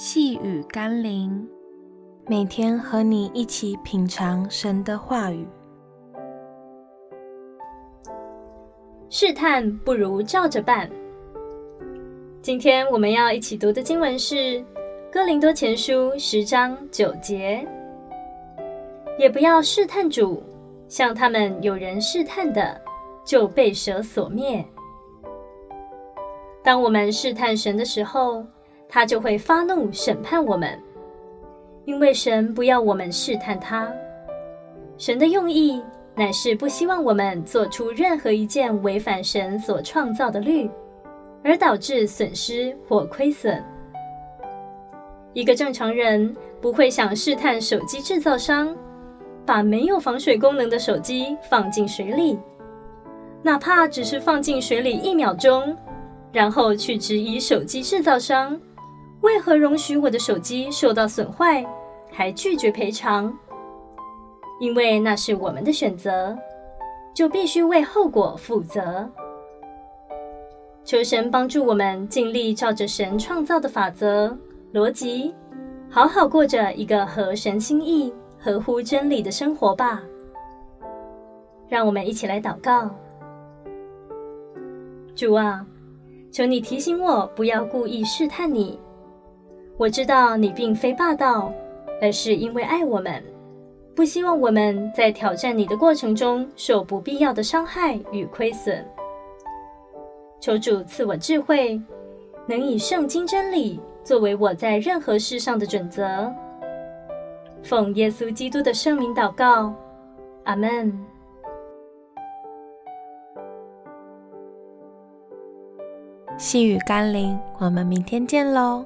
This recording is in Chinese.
细雨甘霖，每天和你一起品尝神的话语。试探不如照着办。今天我们要一起读的经文是《哥林多前书》十章九节。也不要试探主，像他们有人试探的，就被蛇所灭。当我们试探神的时候，他就会发怒审判我们，因为神不要我们试探他。神的用意乃是不希望我们做出任何一件违反神所创造的律，而导致损失或亏损。一个正常人不会想试探手机制造商，把没有防水功能的手机放进水里，哪怕只是放进水里一秒钟，然后去质疑手机制造商。为何容许我的手机受到损坏，还拒绝赔偿？因为那是我们的选择，就必须为后果负责。求神帮助我们尽力照着神创造的法则、逻辑，好好过着一个合神心意、合乎真理的生活吧。让我们一起来祷告：主啊，求你提醒我，不要故意试探你。我知道你并非霸道，而是因为爱我们，不希望我们在挑战你的过程中受不必要的伤害与亏损。求主赐我智慧，能以圣经真理作为我在任何事上的准则。奉耶稣基督的圣名祷告，阿门。细雨甘霖，我们明天见喽。